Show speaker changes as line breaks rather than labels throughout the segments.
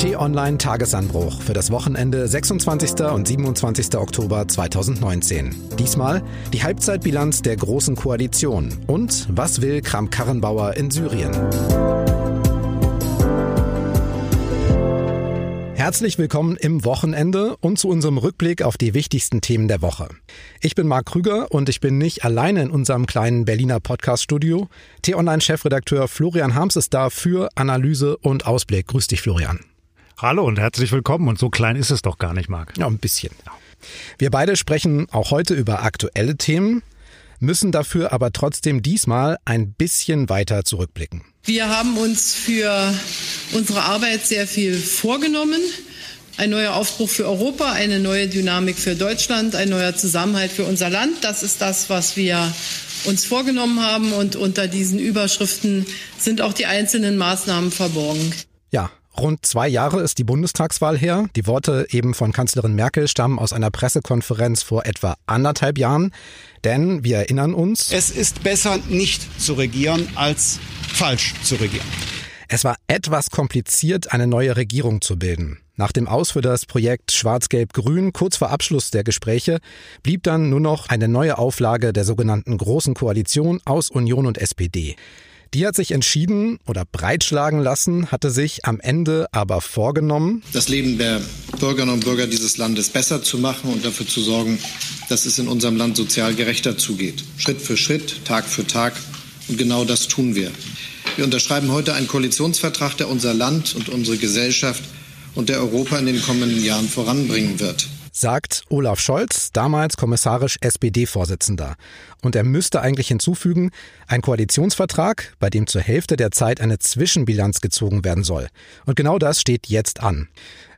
T-Online Tagesanbruch für das Wochenende 26. und 27. Oktober 2019. Diesmal die Halbzeitbilanz der Großen Koalition und was will Kram-Karrenbauer in Syrien? Herzlich willkommen im Wochenende und zu unserem Rückblick auf die wichtigsten Themen der Woche. Ich bin Marc Krüger und ich bin nicht alleine in unserem kleinen Berliner Podcast-Studio. T-Online-Chefredakteur Florian Harms ist da für Analyse und Ausblick. Grüß dich, Florian.
Hallo und herzlich willkommen. Und so klein ist es doch gar nicht, Marc.
Ja, ein bisschen. Wir beide sprechen auch heute über aktuelle Themen, müssen dafür aber trotzdem diesmal ein bisschen weiter zurückblicken.
Wir haben uns für unsere Arbeit sehr viel vorgenommen. Ein neuer Aufbruch für Europa, eine neue Dynamik für Deutschland, ein neuer Zusammenhalt für unser Land. Das ist das, was wir uns vorgenommen haben. Und unter diesen Überschriften sind auch die einzelnen Maßnahmen verborgen.
Ja, Rund zwei Jahre ist die Bundestagswahl her. Die Worte eben von Kanzlerin Merkel stammen aus einer Pressekonferenz vor etwa anderthalb Jahren. Denn wir erinnern uns.
Es ist besser, nicht zu regieren, als falsch zu regieren.
Es war etwas kompliziert, eine neue Regierung zu bilden. Nach dem Aus für das Projekt Schwarz-Gelb-Grün kurz vor Abschluss der Gespräche blieb dann nur noch eine neue Auflage der sogenannten Großen Koalition aus Union und SPD. Die hat sich entschieden oder breitschlagen lassen, hatte sich am Ende aber vorgenommen,
das Leben der Bürgerinnen und Bürger dieses Landes besser zu machen und dafür zu sorgen, dass es in unserem Land sozial gerechter zugeht. Schritt für Schritt, Tag für Tag. Und genau das tun wir. Wir unterschreiben heute einen Koalitionsvertrag, der unser Land und unsere Gesellschaft und der Europa in den kommenden Jahren voranbringen wird
sagt Olaf Scholz, damals kommissarisch SPD-Vorsitzender. Und er müsste eigentlich hinzufügen, ein Koalitionsvertrag, bei dem zur Hälfte der Zeit eine Zwischenbilanz gezogen werden soll. Und genau das steht jetzt an.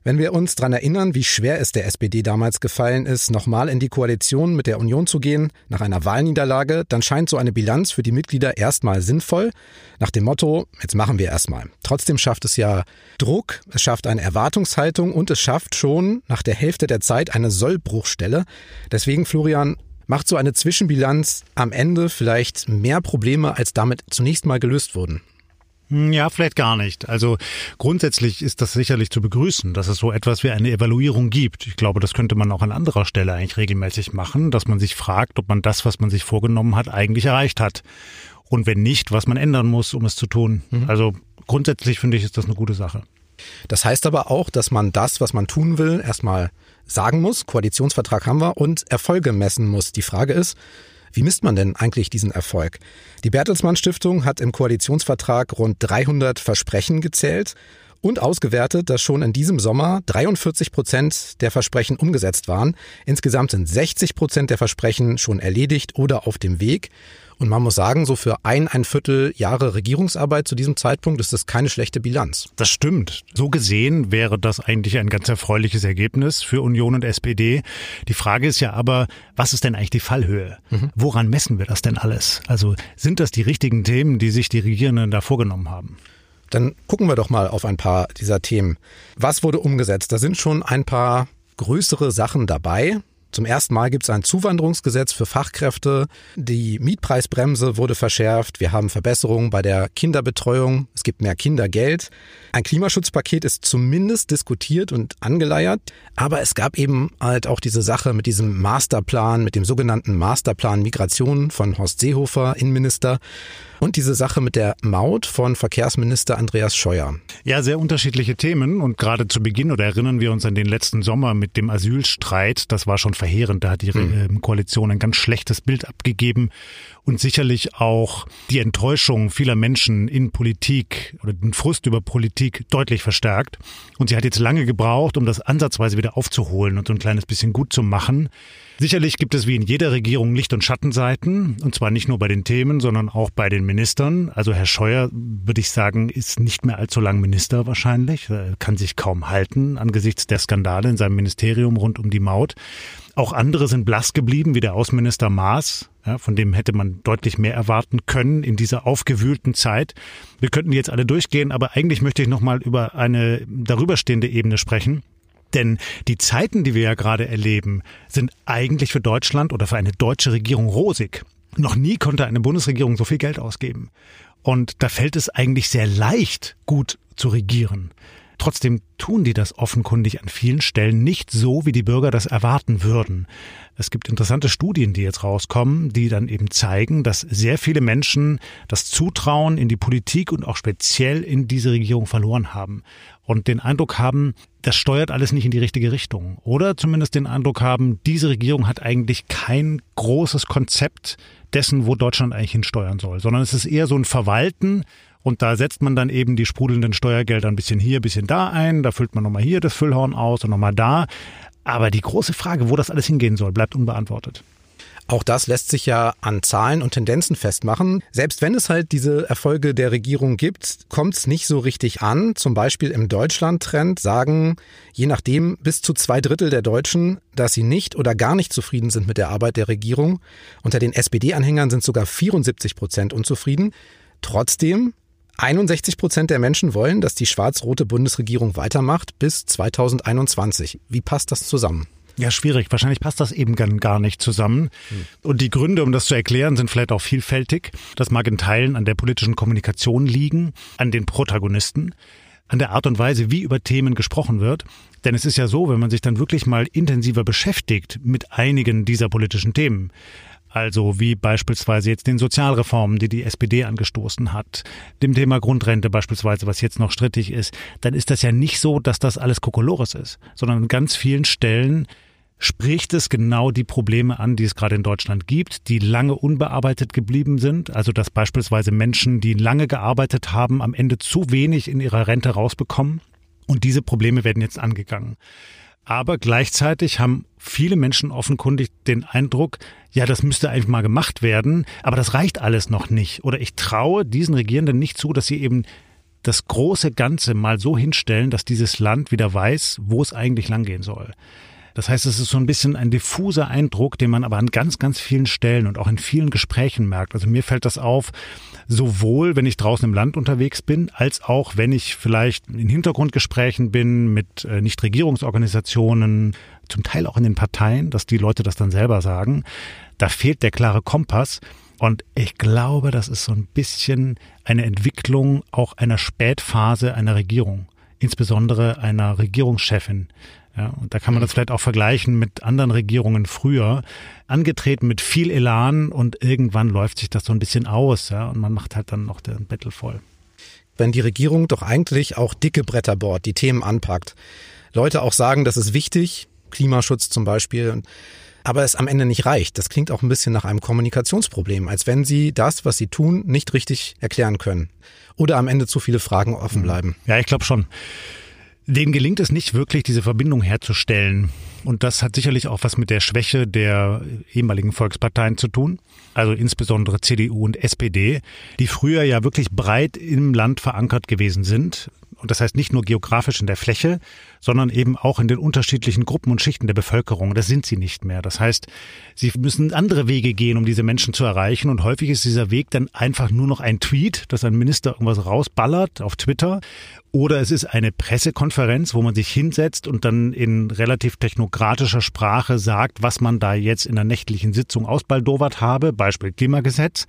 Wenn wir uns daran erinnern, wie schwer es der SPD damals gefallen ist, nochmal in die Koalition mit der Union zu gehen, nach einer Wahlniederlage, dann scheint so eine Bilanz für die Mitglieder erstmal sinnvoll, nach dem Motto, jetzt machen wir erstmal. Trotzdem schafft es ja Druck, es schafft eine Erwartungshaltung und es schafft schon nach der Hälfte der Zeit eine Sollbruchstelle. Deswegen, Florian, macht so eine Zwischenbilanz am Ende vielleicht mehr Probleme, als damit zunächst mal gelöst wurden.
Hm, ja, vielleicht gar nicht. Also grundsätzlich ist das sicherlich zu begrüßen, dass es so etwas wie eine Evaluierung gibt. Ich glaube, das könnte man auch an anderer Stelle eigentlich regelmäßig machen, dass man sich fragt, ob man das, was man sich vorgenommen hat, eigentlich erreicht hat. Und wenn nicht, was man ändern muss, um es zu tun. Mhm. Also grundsätzlich finde ich, ist das eine gute Sache.
Das heißt aber auch, dass man das, was man tun will, erstmal sagen muss. Koalitionsvertrag haben wir und Erfolge messen muss. Die Frage ist, wie misst man denn eigentlich diesen Erfolg? Die Bertelsmann Stiftung hat im Koalitionsvertrag rund 300 Versprechen gezählt und ausgewertet, dass schon in diesem Sommer 43 Prozent der Versprechen umgesetzt waren. Insgesamt sind 60 Prozent der Versprechen schon erledigt oder auf dem Weg. Und man muss sagen, so für ein, ein Viertel Jahre Regierungsarbeit zu diesem Zeitpunkt ist das keine schlechte Bilanz.
Das stimmt. So gesehen wäre das eigentlich ein ganz erfreuliches Ergebnis für Union und SPD. Die Frage ist ja aber, was ist denn eigentlich die Fallhöhe? Mhm. Woran messen wir das denn alles? Also sind das die richtigen Themen, die sich die Regierenden da vorgenommen haben?
Dann gucken wir doch mal auf ein paar dieser Themen. Was wurde umgesetzt? Da sind schon ein paar größere Sachen dabei. Zum ersten Mal gibt es ein Zuwanderungsgesetz für Fachkräfte. Die Mietpreisbremse wurde verschärft. Wir haben Verbesserungen bei der Kinderbetreuung. Es gibt mehr Kindergeld. Ein Klimaschutzpaket ist zumindest diskutiert und angeleiert. Aber es gab eben halt auch diese Sache mit diesem Masterplan, mit dem sogenannten Masterplan Migration von Horst Seehofer, Innenminister. Und diese Sache mit der Maut von Verkehrsminister Andreas Scheuer.
Ja, sehr unterschiedliche Themen. Und gerade zu Beginn oder erinnern wir uns an den letzten Sommer mit dem Asylstreit. Das war schon verheerend. Da hat die mhm. Koalition ein ganz schlechtes Bild abgegeben und sicherlich auch die Enttäuschung vieler Menschen in Politik oder den Frust über Politik deutlich verstärkt. Und sie hat jetzt lange gebraucht, um das ansatzweise wieder aufzuholen und so ein kleines bisschen gut zu machen. Sicherlich gibt es wie in jeder Regierung Licht- und Schattenseiten, und zwar nicht nur bei den Themen, sondern auch bei den Ministern. Also Herr Scheuer, würde ich sagen, ist nicht mehr allzu lang Minister wahrscheinlich, er kann sich kaum halten angesichts der Skandale in seinem Ministerium rund um die Maut. Auch andere sind blass geblieben, wie der Außenminister Maas, ja, von dem hätte man deutlich mehr erwarten können in dieser aufgewühlten Zeit. Wir könnten jetzt alle durchgehen, aber eigentlich möchte ich nochmal über eine darüberstehende Ebene sprechen. Denn die Zeiten, die wir ja gerade erleben, sind eigentlich für Deutschland oder für eine deutsche Regierung rosig. Noch nie konnte eine Bundesregierung so viel Geld ausgeben. Und da fällt es eigentlich sehr leicht, gut zu regieren. Trotzdem tun die das offenkundig an vielen Stellen nicht so, wie die Bürger das erwarten würden. Es gibt interessante Studien, die jetzt rauskommen, die dann eben zeigen, dass sehr viele Menschen das Zutrauen in die Politik und auch speziell in diese Regierung verloren haben und den Eindruck haben, das steuert alles nicht in die richtige Richtung. Oder zumindest den Eindruck haben, diese Regierung hat eigentlich kein großes Konzept dessen, wo Deutschland eigentlich hinsteuern soll, sondern es ist eher so ein Verwalten und da setzt man dann eben die sprudelnden Steuergelder ein bisschen hier, ein bisschen da ein. Da füllt man nochmal hier das Füllhorn aus und nochmal da. Aber die große Frage, wo das alles hingehen soll, bleibt unbeantwortet.
Auch das lässt sich ja an Zahlen und Tendenzen festmachen. Selbst wenn es halt diese Erfolge der Regierung gibt, kommt es nicht so richtig an. Zum Beispiel im Deutschland-Trend sagen je nachdem bis zu zwei Drittel der Deutschen, dass sie nicht oder gar nicht zufrieden sind mit der Arbeit der Regierung. Unter den SPD-Anhängern sind sogar 74 Prozent unzufrieden. Trotzdem 61 Prozent der Menschen wollen, dass die schwarz-rote Bundesregierung weitermacht bis 2021. Wie passt das zusammen?
Ja, schwierig. Wahrscheinlich passt das eben gar nicht zusammen. Hm. Und die Gründe, um das zu erklären, sind vielleicht auch vielfältig. Das mag in Teilen an der politischen Kommunikation liegen, an den Protagonisten, an der Art und Weise, wie über Themen gesprochen wird. Denn es ist ja so, wenn man sich dann wirklich mal intensiver beschäftigt mit einigen dieser politischen Themen, also wie beispielsweise jetzt den Sozialreformen, die die SPD angestoßen hat, dem Thema Grundrente beispielsweise, was jetzt noch strittig ist, dann ist das ja nicht so, dass das alles Kokolores ist, sondern an ganz vielen Stellen spricht es genau die Probleme an, die es gerade in Deutschland gibt, die lange unbearbeitet geblieben sind. Also dass beispielsweise Menschen, die lange gearbeitet haben, am Ende zu wenig in ihrer Rente rausbekommen. Und diese Probleme werden jetzt angegangen. Aber gleichzeitig haben viele Menschen offenkundig den Eindruck, ja, das müsste einfach mal gemacht werden, aber das reicht alles noch nicht. Oder ich traue diesen Regierenden nicht zu, dass sie eben das große Ganze mal so hinstellen, dass dieses Land wieder weiß, wo es eigentlich langgehen soll. Das heißt, es ist so ein bisschen ein diffuser Eindruck, den man aber an ganz, ganz vielen Stellen und auch in vielen Gesprächen merkt. Also mir fällt das auf, sowohl wenn ich draußen im Land unterwegs bin, als auch wenn ich vielleicht in Hintergrundgesprächen bin mit äh, Nichtregierungsorganisationen, zum Teil auch in den Parteien, dass die Leute das dann selber sagen. Da fehlt der klare Kompass. Und ich glaube, das ist so ein bisschen eine Entwicklung auch einer Spätphase einer Regierung, insbesondere einer Regierungschefin. Ja, und da kann man das vielleicht auch vergleichen mit anderen Regierungen früher. Angetreten mit viel Elan und irgendwann läuft sich das so ein bisschen aus, ja, und man macht halt dann noch den Bettel voll.
Wenn die Regierung doch eigentlich auch dicke Bretter bohrt, die Themen anpackt, Leute auch sagen, das ist wichtig, Klimaschutz zum Beispiel, aber es am Ende nicht reicht. Das klingt auch ein bisschen nach einem Kommunikationsproblem, als wenn sie das, was sie tun, nicht richtig erklären können. Oder am Ende zu viele Fragen offen mhm. bleiben.
Ja, ich glaube schon. Denen gelingt es nicht wirklich, diese Verbindung herzustellen. Und das hat sicherlich auch was mit der Schwäche der ehemaligen Volksparteien zu tun. Also insbesondere CDU und SPD, die früher ja wirklich breit im Land verankert gewesen sind. Und das heißt nicht nur geografisch in der Fläche, sondern eben auch in den unterschiedlichen Gruppen und Schichten der Bevölkerung. Das sind sie nicht mehr. Das heißt, sie müssen andere Wege gehen, um diese Menschen zu erreichen. Und häufig ist dieser Weg dann einfach nur noch ein Tweet, dass ein Minister irgendwas rausballert auf Twitter. Oder es ist eine Pressekonferenz, wo man sich hinsetzt und dann in relativ technokratischer Sprache sagt, was man da jetzt in der nächtlichen Sitzung ausbaldowert habe, Beispiel Klimagesetz.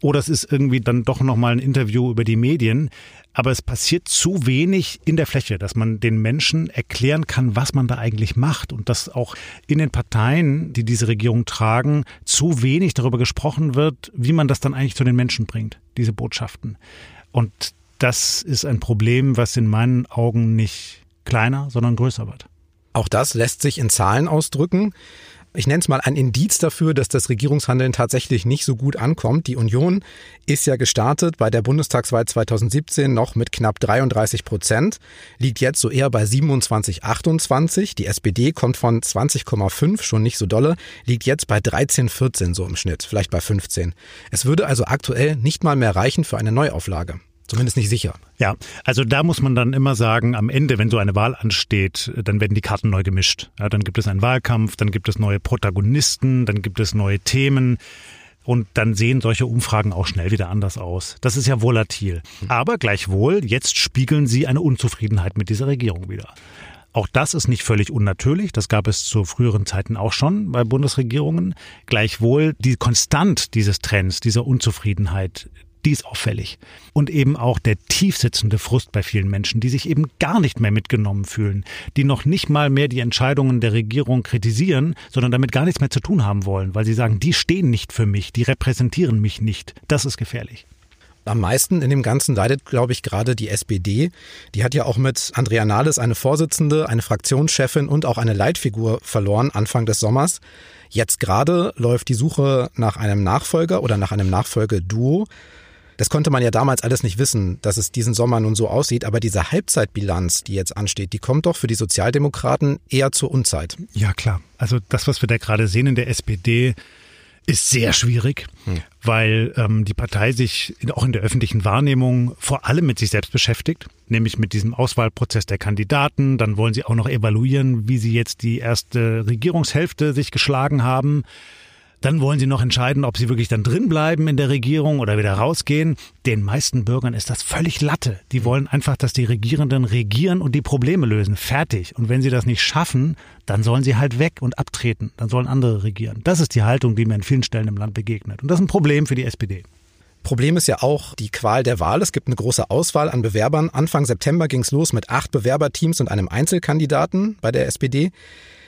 Oder es ist irgendwie dann doch nochmal ein Interview über die Medien. Aber es passiert zu wenig in der Fläche, dass man den Menschen erklären kann, was man da eigentlich macht und dass auch in den Parteien, die diese Regierung tragen, zu wenig darüber gesprochen wird, wie man das dann eigentlich zu den Menschen bringt, diese Botschaften. Und das ist ein Problem, was in meinen Augen nicht kleiner, sondern größer wird.
Auch das lässt sich in Zahlen ausdrücken ich nenne es mal ein Indiz dafür, dass das Regierungshandeln tatsächlich nicht so gut ankommt. Die Union ist ja gestartet bei der Bundestagswahl 2017 noch mit knapp 33 Prozent, liegt jetzt so eher bei 27, 28. Die SPD kommt von 20,5, schon nicht so dolle, liegt jetzt bei 13, 14 so im Schnitt, vielleicht bei 15. Es würde also aktuell nicht mal mehr reichen für eine Neuauflage. Zumindest nicht sicher.
Ja, also da muss man dann immer sagen, am Ende, wenn so eine Wahl ansteht, dann werden die Karten neu gemischt. Ja, dann gibt es einen Wahlkampf, dann gibt es neue Protagonisten, dann gibt es neue Themen. Und dann sehen solche Umfragen auch schnell wieder anders aus. Das ist ja volatil. Aber gleichwohl, jetzt spiegeln sie eine Unzufriedenheit mit dieser Regierung wieder. Auch das ist nicht völlig unnatürlich. Das gab es zu früheren Zeiten auch schon bei Bundesregierungen. Gleichwohl die Konstant dieses Trends, dieser Unzufriedenheit, die ist auffällig. Und eben auch der tiefsitzende Frust bei vielen Menschen, die sich eben gar nicht mehr mitgenommen fühlen, die noch nicht mal mehr die Entscheidungen der Regierung kritisieren, sondern damit gar nichts mehr zu tun haben wollen, weil sie sagen, die stehen nicht für mich, die repräsentieren mich nicht. Das ist gefährlich.
Am meisten in dem Ganzen leidet, glaube ich, gerade die SPD. Die hat ja auch mit Andrea Nahles eine Vorsitzende, eine Fraktionschefin und auch eine Leitfigur verloren Anfang des Sommers. Jetzt gerade läuft die Suche nach einem Nachfolger oder nach einem Nachfolgeduo. Das konnte man ja damals alles nicht wissen, dass es diesen Sommer nun so aussieht. Aber diese Halbzeitbilanz, die jetzt ansteht, die kommt doch für die Sozialdemokraten eher zur Unzeit.
Ja, klar. Also das, was wir da gerade sehen in der SPD, ist sehr schwierig, hm. weil ähm, die Partei sich in, auch in der öffentlichen Wahrnehmung vor allem mit sich selbst beschäftigt, nämlich mit diesem Auswahlprozess der Kandidaten. Dann wollen sie auch noch evaluieren, wie sie jetzt die erste Regierungshälfte sich geschlagen haben. Dann wollen sie noch entscheiden, ob sie wirklich dann drin bleiben in der Regierung oder wieder rausgehen. Den meisten Bürgern ist das völlig Latte. Die wollen einfach, dass die Regierenden regieren und die Probleme lösen. Fertig. Und wenn sie das nicht schaffen, dann sollen sie halt weg und abtreten. Dann sollen andere regieren. Das ist die Haltung, die mir an vielen Stellen im Land begegnet. Und das ist ein Problem für die SPD.
Problem ist ja auch die Qual der Wahl. Es gibt eine große Auswahl an Bewerbern. Anfang September ging es los mit acht Bewerberteams und einem Einzelkandidaten bei der SPD.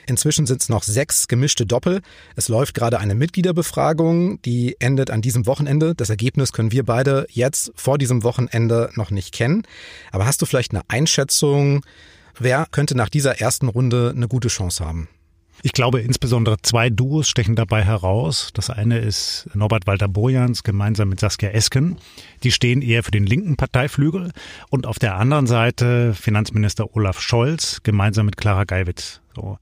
Inzwischen sind es noch sechs gemischte Doppel. Es läuft gerade eine Mitgliederbefragung, die endet an diesem Wochenende. Das Ergebnis können wir beide jetzt vor diesem Wochenende noch nicht kennen. Aber hast du vielleicht eine Einschätzung, wer könnte nach dieser ersten Runde eine gute Chance haben?
Ich glaube, insbesondere zwei Duos stechen dabei heraus. Das eine ist Norbert Walter Bojans gemeinsam mit Saskia Esken. Die stehen eher für den linken Parteiflügel. Und auf der anderen Seite Finanzminister Olaf Scholz gemeinsam mit Clara Geiwitz. So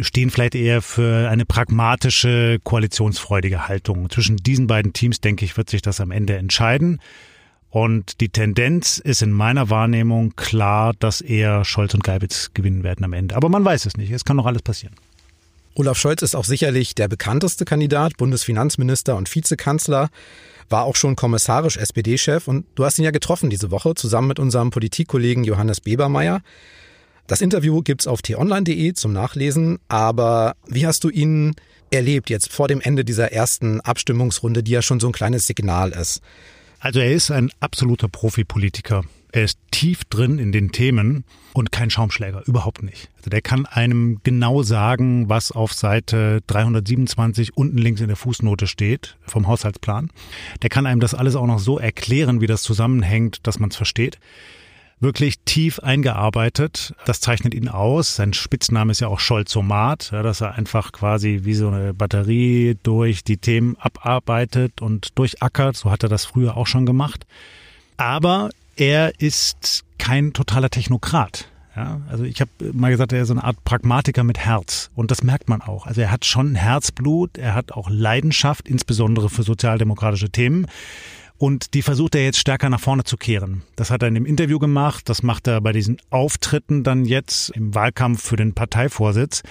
stehen vielleicht eher für eine pragmatische, koalitionsfreudige Haltung. Zwischen diesen beiden Teams, denke ich, wird sich das am Ende entscheiden. Und die Tendenz ist in meiner Wahrnehmung klar, dass eher Scholz und Geibitz gewinnen werden am Ende. Aber man weiß es nicht. Es kann noch alles passieren.
Olaf Scholz ist auch sicherlich der bekannteste Kandidat, Bundesfinanzminister und Vizekanzler, war auch schon kommissarisch SPD-Chef und du hast ihn ja getroffen diese Woche zusammen mit unserem Politikkollegen Johannes Bebermeier. Das Interview gibt's auf t-online.de zum Nachlesen, aber wie hast du ihn erlebt jetzt vor dem Ende dieser ersten Abstimmungsrunde, die ja schon so ein kleines Signal ist?
Also er ist ein absoluter Profipolitiker. Er ist tief drin in den Themen und kein Schaumschläger, überhaupt nicht. Also der kann einem genau sagen, was auf Seite 327 unten links in der Fußnote steht vom Haushaltsplan. Der kann einem das alles auch noch so erklären, wie das zusammenhängt, dass man es versteht wirklich tief eingearbeitet. Das zeichnet ihn aus. Sein Spitzname ist ja auch Scholzomat, ja, dass er einfach quasi wie so eine Batterie durch die Themen abarbeitet und durchackert. So hat er das früher auch schon gemacht. Aber er ist kein totaler Technokrat. Ja, also ich habe mal gesagt, er ist so eine Art Pragmatiker mit Herz und das merkt man auch. Also er hat schon Herzblut, er hat auch Leidenschaft, insbesondere für sozialdemokratische Themen. Und die versucht er jetzt stärker nach vorne zu kehren. Das hat er in dem Interview gemacht, das macht er bei diesen Auftritten dann jetzt im Wahlkampf für den Parteivorsitz.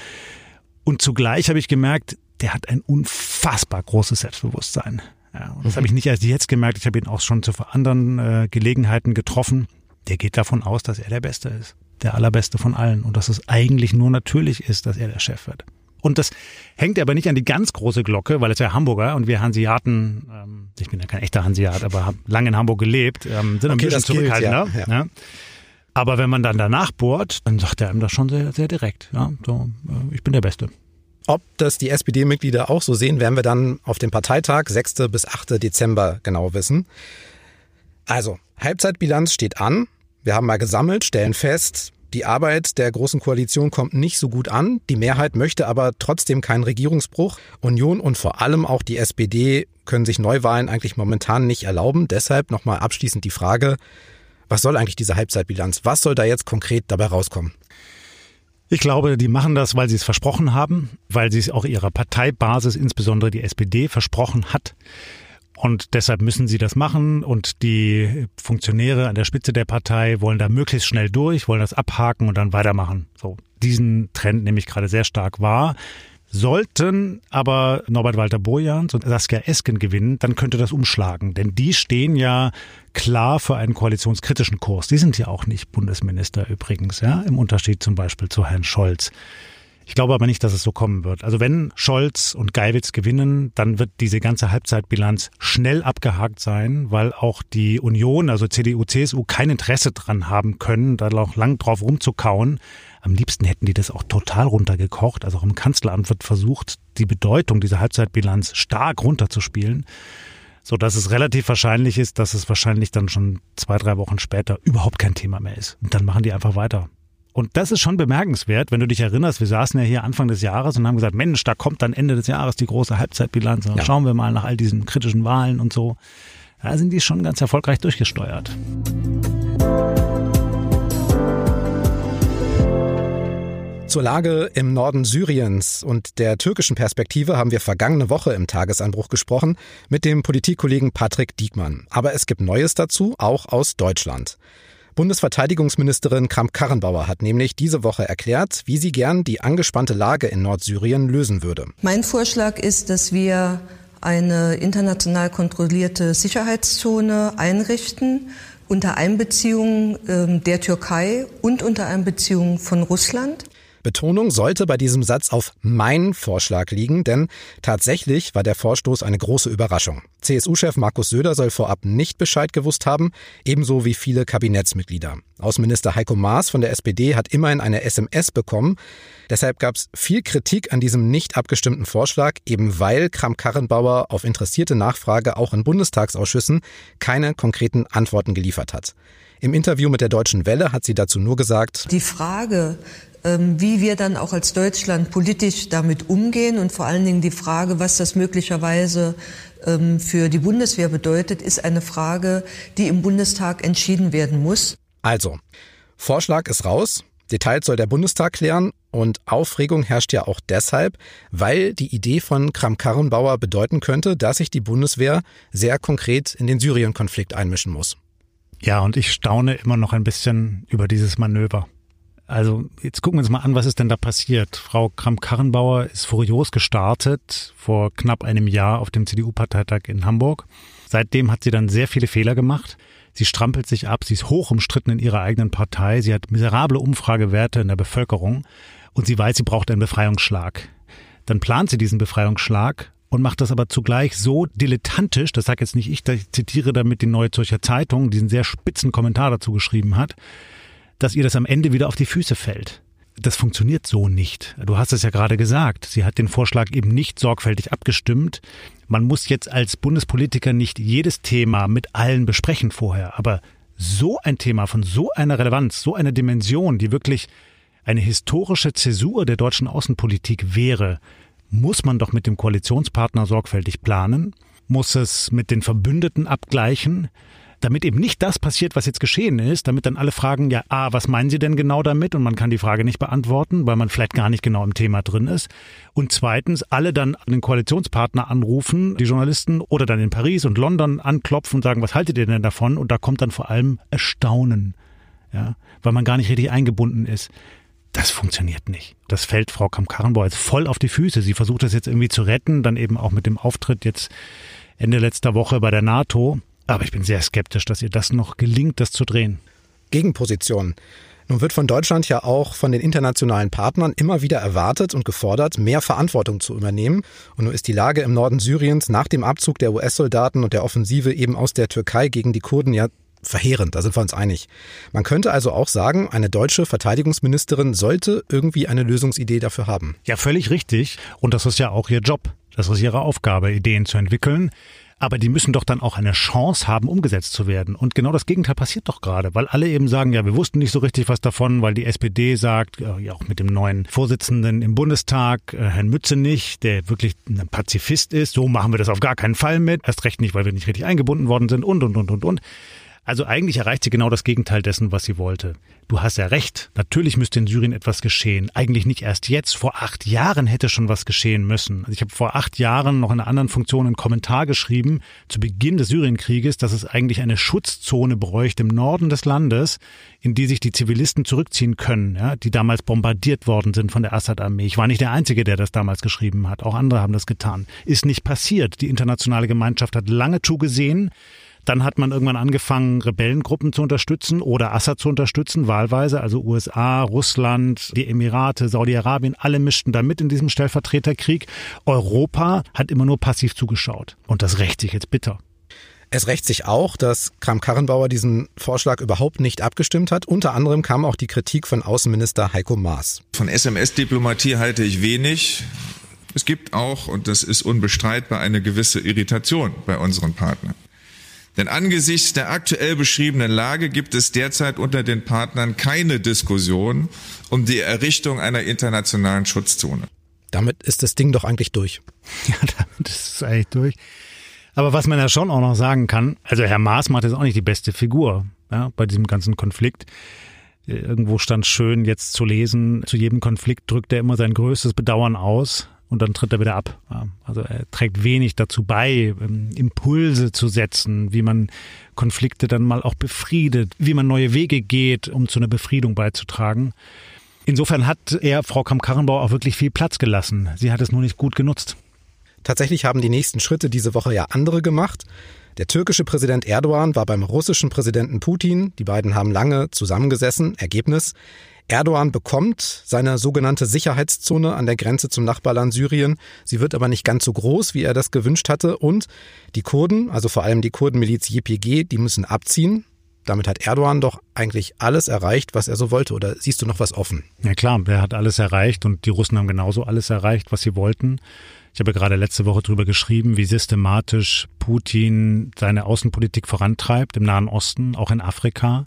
Und zugleich habe ich gemerkt, der hat ein unfassbar großes Selbstbewusstsein. Ja, und das mhm. habe ich nicht erst jetzt gemerkt, ich habe ihn auch schon zu anderen äh, Gelegenheiten getroffen. Der geht davon aus, dass er der Beste ist. Der allerbeste von allen. Und dass es eigentlich nur natürlich ist, dass er der Chef wird. Und das hängt aber nicht an die ganz große Glocke, weil es ja Hamburger und wir Hanseaten, ähm, ich bin ja kein echter Hanseat, aber habe lange in Hamburg gelebt, ähm, sind okay, ein bisschen zurückhaltender. Ja. Ja. Aber wenn man dann danach bohrt, dann sagt er einem das schon sehr, sehr direkt. Ja, so, äh, ich bin der Beste.
Ob das die SPD-Mitglieder auch so sehen, werden wir dann auf dem Parteitag 6. bis 8. Dezember genau wissen. Also, Halbzeitbilanz steht an. Wir haben mal gesammelt, stellen fest, die Arbeit der Großen Koalition kommt nicht so gut an. Die Mehrheit möchte aber trotzdem keinen Regierungsbruch. Union und vor allem auch die SPD können sich Neuwahlen eigentlich momentan nicht erlauben. Deshalb nochmal abschließend die Frage, was soll eigentlich diese Halbzeitbilanz? Was soll da jetzt konkret dabei rauskommen?
Ich glaube, die machen das, weil sie es versprochen haben, weil sie es auch ihrer Parteibasis, insbesondere die SPD, versprochen hat. Und deshalb müssen sie das machen und die Funktionäre an der Spitze der Partei wollen da möglichst schnell durch, wollen das abhaken und dann weitermachen. So, diesen Trend nehme ich gerade sehr stark wahr. Sollten aber Norbert Walter Bojans und Saskia Esken gewinnen, dann könnte das umschlagen. Denn die stehen ja klar für einen koalitionskritischen Kurs. Die sind ja auch nicht Bundesminister übrigens, ja, im Unterschied zum Beispiel zu Herrn Scholz. Ich glaube aber nicht, dass es so kommen wird. Also wenn Scholz und Geiwitz gewinnen, dann wird diese ganze Halbzeitbilanz schnell abgehakt sein, weil auch die Union, also CDU, CSU, kein Interesse dran haben können, da noch lang drauf rumzukauen. Am liebsten hätten die das auch total runtergekocht. Also auch im Kanzleramt wird versucht, die Bedeutung dieser Halbzeitbilanz stark runterzuspielen, so dass es relativ wahrscheinlich ist, dass es wahrscheinlich dann schon zwei, drei Wochen später überhaupt kein Thema mehr ist. Und dann machen die einfach weiter. Und das ist schon bemerkenswert, wenn du dich erinnerst, wir saßen ja hier Anfang des Jahres und haben gesagt, Mensch, da kommt dann Ende des Jahres die große Halbzeitbilanz. Ja. schauen wir mal nach all diesen kritischen Wahlen und so. Da sind die schon ganz erfolgreich durchgesteuert.
Zur Lage im Norden Syriens und der türkischen Perspektive haben wir vergangene Woche im Tagesanbruch gesprochen mit dem Politikkollegen Patrick Diekmann. Aber es gibt Neues dazu, auch aus Deutschland. Bundesverteidigungsministerin Kramp-Karrenbauer hat nämlich diese Woche erklärt, wie sie gern die angespannte Lage in Nordsyrien lösen würde.
Mein Vorschlag ist, dass wir eine international kontrollierte Sicherheitszone einrichten unter Einbeziehung äh, der Türkei und unter Einbeziehung von Russland.
Betonung sollte bei diesem Satz auf mein Vorschlag liegen, denn tatsächlich war der Vorstoß eine große Überraschung. CSU-Chef Markus Söder soll vorab nicht Bescheid gewusst haben, ebenso wie viele Kabinettsmitglieder. Außenminister Heiko Maas von der SPD hat immerhin eine SMS bekommen. Deshalb gab es viel Kritik an diesem nicht abgestimmten Vorschlag, eben weil Kram-Karrenbauer auf interessierte Nachfrage auch in Bundestagsausschüssen keine konkreten Antworten geliefert hat. Im Interview mit der Deutschen Welle hat sie dazu nur gesagt,
die Frage, wie wir dann auch als Deutschland politisch damit umgehen und vor allen Dingen die Frage, was das möglicherweise ähm, für die Bundeswehr bedeutet, ist eine Frage, die im Bundestag entschieden werden muss.
Also, Vorschlag ist raus. Details soll der Bundestag klären und Aufregung herrscht ja auch deshalb, weil die Idee von Kram-Karrenbauer bedeuten könnte, dass sich die Bundeswehr sehr konkret in den Syrien-Konflikt einmischen muss.
Ja, und ich staune immer noch ein bisschen über dieses Manöver. Also jetzt gucken wir uns mal an, was ist denn da passiert. Frau Kramp-Karrenbauer ist furios gestartet vor knapp einem Jahr auf dem CDU-Parteitag in Hamburg. Seitdem hat sie dann sehr viele Fehler gemacht. Sie strampelt sich ab, sie ist hoch umstritten in ihrer eigenen Partei, sie hat miserable Umfragewerte in der Bevölkerung und sie weiß, sie braucht einen Befreiungsschlag. Dann plant sie diesen Befreiungsschlag und macht das aber zugleich so dilettantisch, das sage jetzt nicht ich, ich zitiere damit die Neue Zürcher Zeitung, die einen sehr spitzen Kommentar dazu geschrieben hat, dass ihr das am Ende wieder auf die Füße fällt. Das funktioniert so nicht. Du hast es ja gerade gesagt. Sie hat den Vorschlag eben nicht sorgfältig abgestimmt. Man muss jetzt als Bundespolitiker nicht jedes Thema mit allen besprechen vorher. Aber so ein Thema von so einer Relevanz, so einer Dimension, die wirklich eine historische Zäsur der deutschen Außenpolitik wäre, muss man doch mit dem Koalitionspartner sorgfältig planen, muss es mit den Verbündeten abgleichen, damit eben nicht das passiert, was jetzt geschehen ist, damit dann alle fragen, ja, ah, was meinen Sie denn genau damit? Und man kann die Frage nicht beantworten, weil man vielleicht gar nicht genau im Thema drin ist. Und zweitens, alle dann den Koalitionspartner anrufen, die Journalisten, oder dann in Paris und London anklopfen und sagen, was haltet ihr denn davon? Und da kommt dann vor allem Erstaunen, ja, weil man gar nicht richtig eingebunden ist. Das funktioniert nicht. Das fällt Frau Kamp-Karrenbauer jetzt voll auf die Füße. Sie versucht das jetzt irgendwie zu retten, dann eben auch mit dem Auftritt jetzt Ende letzter Woche bei der NATO. Aber ich bin sehr skeptisch, dass ihr das noch gelingt, das zu drehen.
Gegenposition. Nun wird von Deutschland ja auch von den internationalen Partnern immer wieder erwartet und gefordert, mehr Verantwortung zu übernehmen. Und nun ist die Lage im Norden Syriens nach dem Abzug der US-Soldaten und der Offensive eben aus der Türkei gegen die Kurden ja verheerend, da sind wir uns einig. Man könnte also auch sagen, eine deutsche Verteidigungsministerin sollte irgendwie eine Lösungsidee dafür haben.
Ja, völlig richtig. Und das ist ja auch ihr Job. Das ist ihre Aufgabe, Ideen zu entwickeln aber die müssen doch dann auch eine Chance haben, umgesetzt zu werden. Und genau das Gegenteil passiert doch gerade, weil alle eben sagen, ja, wir wussten nicht so richtig was davon, weil die SPD sagt, ja auch mit dem neuen Vorsitzenden im Bundestag, äh, Herrn Mützenich, der wirklich ein Pazifist ist, so machen wir das auf gar keinen Fall mit, erst recht nicht, weil wir nicht richtig eingebunden worden sind und, und, und, und, und. Also eigentlich erreicht sie genau das Gegenteil dessen, was sie wollte. Du hast ja recht. Natürlich müsste in Syrien etwas geschehen. Eigentlich nicht erst jetzt. Vor acht Jahren hätte schon was geschehen müssen. Also ich habe vor acht Jahren noch in einer anderen Funktion einen Kommentar geschrieben, zu Beginn des Syrienkrieges, dass es eigentlich eine Schutzzone bräuchte im Norden des Landes, in die sich die Zivilisten zurückziehen können, ja, die damals bombardiert worden sind von der Assad-Armee. Ich war nicht der Einzige, der das damals geschrieben hat. Auch andere haben das getan. Ist nicht passiert. Die internationale Gemeinschaft hat lange zugesehen Dann hat man irgendwann angefangen, Rebellengruppen zu unterstützen oder Assad zu unterstützen, wahlweise. Also USA, Russland, die Emirate, Saudi-Arabien, alle mischten da mit in diesem Stellvertreterkrieg. Europa hat immer nur passiv zugeschaut. Und das rächt sich jetzt bitter.
Es rächt sich auch, dass Kram-Karrenbauer diesen Vorschlag überhaupt nicht abgestimmt hat. Unter anderem kam auch die Kritik von Außenminister Heiko Maas.
Von SMS-Diplomatie halte ich wenig. Es gibt auch, und das ist unbestreitbar, eine gewisse Irritation bei unseren Partnern. Denn angesichts der aktuell beschriebenen Lage gibt es derzeit unter den Partnern keine Diskussion um die Errichtung einer internationalen Schutzzone.
Damit ist das Ding doch eigentlich durch.
Ja, damit ist es eigentlich durch. Aber was man ja schon auch noch sagen kann, also Herr Maas macht jetzt auch nicht die beste Figur ja, bei diesem ganzen Konflikt. Irgendwo stand schön jetzt zu lesen, zu jedem Konflikt drückt er immer sein größtes Bedauern aus und dann tritt er wieder ab. Also er trägt wenig dazu bei, ähm, Impulse zu setzen, wie man Konflikte dann mal auch befriedet, wie man neue Wege geht, um zu einer Befriedung beizutragen. Insofern hat er Frau Kamm-Karrenbauer auch wirklich viel Platz gelassen. Sie hat es nur nicht gut genutzt.
Tatsächlich haben die nächsten Schritte diese Woche ja andere gemacht. Der türkische Präsident Erdogan war beim russischen Präsidenten Putin. Die beiden haben lange zusammengesessen. Ergebnis. Erdogan bekommt seine sogenannte Sicherheitszone an der Grenze zum Nachbarland Syrien. Sie wird aber nicht ganz so groß, wie er das gewünscht hatte. Und die Kurden, also vor allem die Kurdenmiliz YPG, die müssen abziehen. Damit hat Erdogan doch eigentlich alles erreicht, was er so wollte. Oder siehst du noch was offen?
Ja klar, er hat alles erreicht und die Russen haben genauso alles erreicht, was sie wollten. Ich habe gerade letzte Woche darüber geschrieben, wie systematisch Putin seine Außenpolitik vorantreibt im Nahen Osten, auch in Afrika.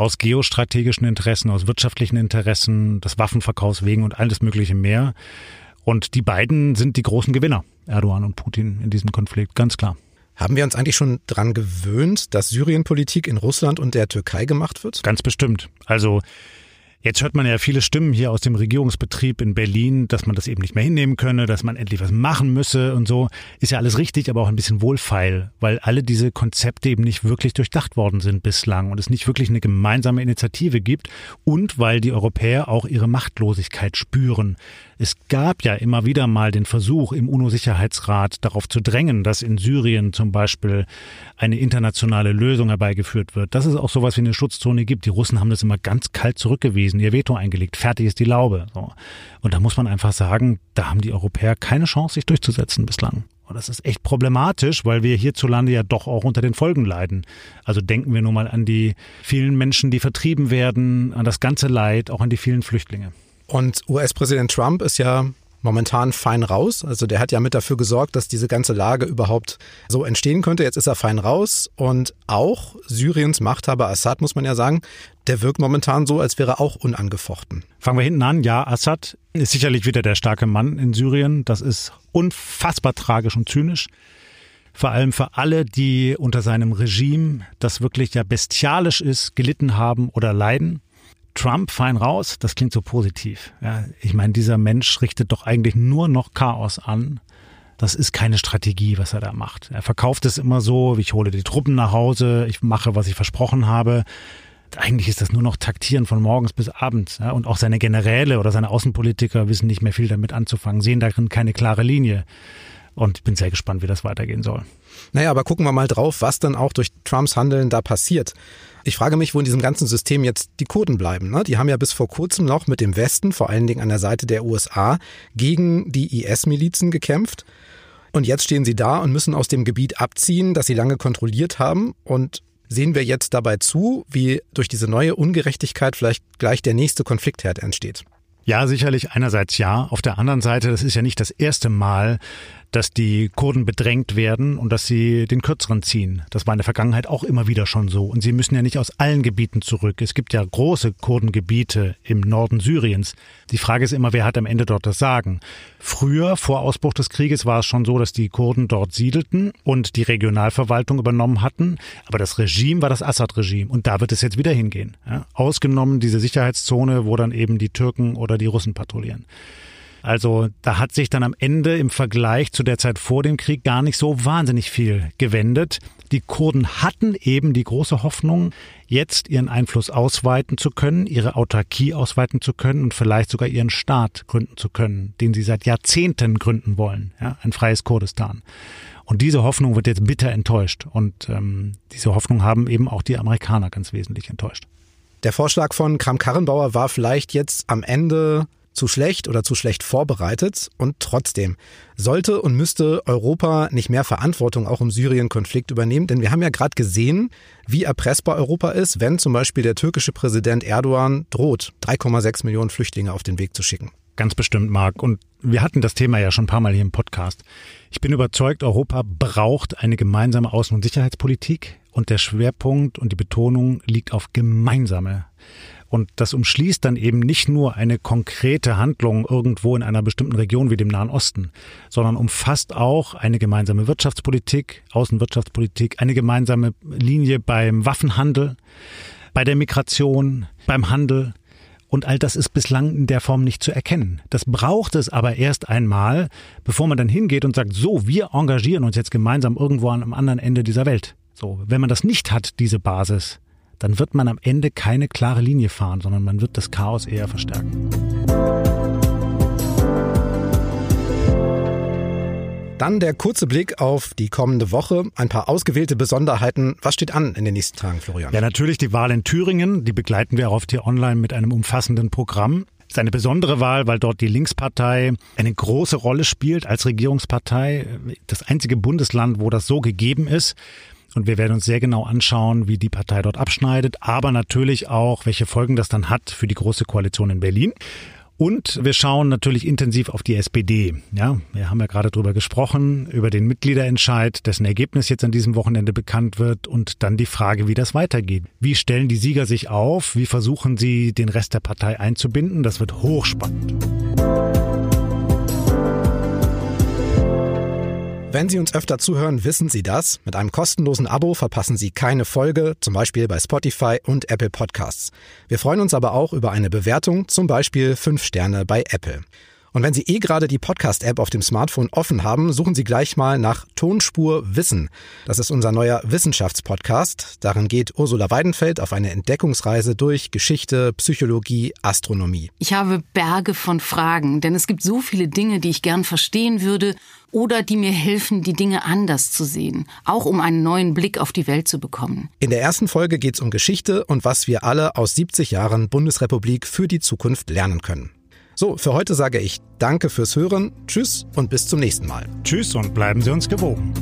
Aus geostrategischen Interessen, aus wirtschaftlichen Interessen, des Waffenverkaufs wegen und alles mögliche mehr. Und die beiden sind die großen Gewinner, Erdogan und Putin in diesem Konflikt, ganz klar.
Haben wir uns eigentlich schon dran gewöhnt, dass Syrienpolitik in Russland und der Türkei gemacht wird?
Ganz bestimmt. Also Jetzt hört man ja viele Stimmen hier aus dem Regierungsbetrieb in Berlin, dass man das eben nicht mehr hinnehmen könne, dass man endlich was machen müsse und so. Ist ja alles richtig, aber auch ein bisschen wohlfeil, weil alle diese Konzepte eben nicht wirklich durchdacht worden sind bislang und es nicht wirklich eine gemeinsame Initiative gibt und weil die Europäer auch ihre Machtlosigkeit spüren. Es gab ja immer wieder mal den Versuch im UNO-Sicherheitsrat darauf zu drängen, dass in Syrien zum Beispiel eine internationale Lösung herbeigeführt wird, dass es auch sowas wie eine Schutzzone gibt. Die Russen haben das immer ganz kalt zurückgewiesen, ihr Veto eingelegt, fertig ist die Laube. So. Und da muss man einfach sagen, da haben die Europäer keine Chance, sich durchzusetzen bislang. Und das ist echt problematisch, weil wir hierzulande ja doch auch unter den Folgen leiden. Also denken wir nur mal an die vielen Menschen, die vertrieben werden, an das ganze Leid, auch an die vielen Flüchtlinge.
Und US-Präsident Trump ist ja momentan fein raus. Also der hat ja mit dafür gesorgt, dass diese ganze Lage überhaupt so entstehen könnte. Jetzt ist er fein raus. Und auch Syriens Machthaber Assad, muss man ja sagen, der wirkt momentan so, als wäre er auch unangefochten.
Fangen wir hinten an. Ja, Assad ist sicherlich wieder der starke Mann in Syrien. Das ist unfassbar tragisch und zynisch. Vor allem für alle, die unter seinem Regime, das wirklich ja bestialisch ist, gelitten haben oder leiden. Trump fein raus, das klingt so positiv. Ja, ich meine, dieser Mensch richtet doch eigentlich nur noch Chaos an. Das ist keine Strategie, was er da macht. Er verkauft es immer so, ich hole die Truppen nach Hause, ich mache, was ich versprochen habe. Eigentlich ist das nur noch Taktieren von morgens bis abends. Ja, und auch seine Generäle oder seine Außenpolitiker wissen nicht mehr viel damit anzufangen, sehen darin keine klare Linie. Und ich bin sehr gespannt, wie das weitergehen soll.
Naja, aber gucken wir mal drauf, was dann auch durch Trumps Handeln da passiert. Ich frage mich, wo in diesem ganzen System jetzt die Kurden bleiben. Ne? Die haben ja bis vor kurzem noch mit dem Westen, vor allen Dingen an der Seite der USA, gegen die IS-Milizen gekämpft. Und jetzt stehen sie da und müssen aus dem Gebiet abziehen, das sie lange kontrolliert haben. Und sehen wir jetzt dabei zu, wie durch diese neue Ungerechtigkeit vielleicht gleich der nächste Konfliktherd entsteht.
Ja, sicherlich einerseits ja. Auf der anderen Seite, das ist ja nicht das erste Mal, dass die Kurden bedrängt werden und dass sie den Kürzeren ziehen. Das war in der Vergangenheit auch immer wieder schon so. Und sie müssen ja nicht aus allen Gebieten zurück. Es gibt ja große Kurdengebiete im Norden Syriens. Die Frage ist immer, wer hat am Ende dort das Sagen? Früher, vor Ausbruch des Krieges, war es schon so, dass die Kurden dort siedelten und die Regionalverwaltung übernommen hatten. Aber das Regime war das Assad-Regime. Und da wird es jetzt wieder hingehen. Ja? Ausgenommen diese Sicherheitszone, wo dann eben die Türken oder die Russen patrouillieren. Also da hat sich dann am Ende im Vergleich zu der Zeit vor dem Krieg gar nicht so wahnsinnig viel gewendet. Die Kurden hatten eben die große Hoffnung, jetzt ihren Einfluss ausweiten zu können, ihre Autarkie ausweiten zu können und vielleicht sogar ihren Staat gründen zu können, den sie seit Jahrzehnten gründen wollen, ja, ein freies Kurdistan. Und diese Hoffnung wird jetzt bitter enttäuscht. Und ähm, diese Hoffnung haben eben auch die Amerikaner ganz wesentlich enttäuscht.
Der Vorschlag von Kram-Karrenbauer war vielleicht jetzt am Ende zu schlecht oder zu schlecht vorbereitet und trotzdem sollte und müsste Europa nicht mehr Verantwortung auch im Syrien-Konflikt übernehmen, denn wir haben ja gerade gesehen, wie erpressbar Europa ist, wenn zum Beispiel der türkische Präsident Erdogan droht, 3,6 Millionen Flüchtlinge auf den Weg zu schicken.
Ganz bestimmt, Marc. Und wir hatten das Thema ja schon ein paar Mal hier im Podcast. Ich bin überzeugt, Europa braucht eine gemeinsame Außen- und Sicherheitspolitik und der Schwerpunkt und die Betonung liegt auf gemeinsame und das umschließt dann eben nicht nur eine konkrete Handlung irgendwo in einer bestimmten Region wie dem Nahen Osten, sondern umfasst auch eine gemeinsame Wirtschaftspolitik, Außenwirtschaftspolitik, eine gemeinsame Linie beim Waffenhandel, bei der Migration, beim Handel. Und all das ist bislang in der Form nicht zu erkennen. Das braucht es aber erst einmal, bevor man dann hingeht und sagt, so, wir engagieren uns jetzt gemeinsam irgendwo am anderen Ende dieser Welt. So, wenn man das nicht hat, diese Basis, dann wird man am Ende keine klare Linie fahren, sondern man wird das Chaos eher verstärken.
Dann der kurze Blick auf die kommende Woche. Ein paar ausgewählte Besonderheiten. Was steht an in den nächsten Tagen, Florian?
Ja, natürlich die Wahl in Thüringen. Die begleiten wir auch auf T-Online mit einem umfassenden Programm. Es ist eine besondere Wahl, weil dort die Linkspartei eine große Rolle spielt als Regierungspartei. Das einzige Bundesland, wo das so gegeben ist. Und wir werden uns sehr genau anschauen, wie die Partei dort abschneidet, aber natürlich auch, welche Folgen das dann hat für die Große Koalition in Berlin. Und wir schauen natürlich intensiv auf die SPD. Ja, wir haben ja gerade drüber gesprochen, über den Mitgliederentscheid, dessen Ergebnis jetzt an diesem Wochenende bekannt wird und dann die Frage, wie das weitergeht. Wie stellen die Sieger sich auf? Wie versuchen sie, den Rest der Partei einzubinden? Das wird hochspannend.
Wenn Sie uns öfter zuhören, wissen Sie das. Mit einem kostenlosen Abo verpassen Sie keine Folge, zum Beispiel bei Spotify und Apple Podcasts. Wir freuen uns aber auch über eine Bewertung, zum Beispiel 5 Sterne bei Apple. Und wenn Sie eh gerade die Podcast-App auf dem Smartphone offen haben, suchen Sie gleich mal nach Tonspur Wissen. Das ist unser neuer Wissenschaftspodcast. Darin geht Ursula Weidenfeld auf eine Entdeckungsreise durch Geschichte, Psychologie, Astronomie.
Ich habe Berge von Fragen, denn es gibt so viele Dinge, die ich gern verstehen würde oder die mir helfen, die Dinge anders zu sehen, auch um einen neuen Blick auf die Welt zu bekommen.
In der ersten Folge geht es um Geschichte und was wir alle aus 70 Jahren Bundesrepublik für die Zukunft lernen können. So, für heute sage ich Danke fürs Hören, Tschüss und bis zum nächsten Mal.
Tschüss und bleiben Sie uns gewogen.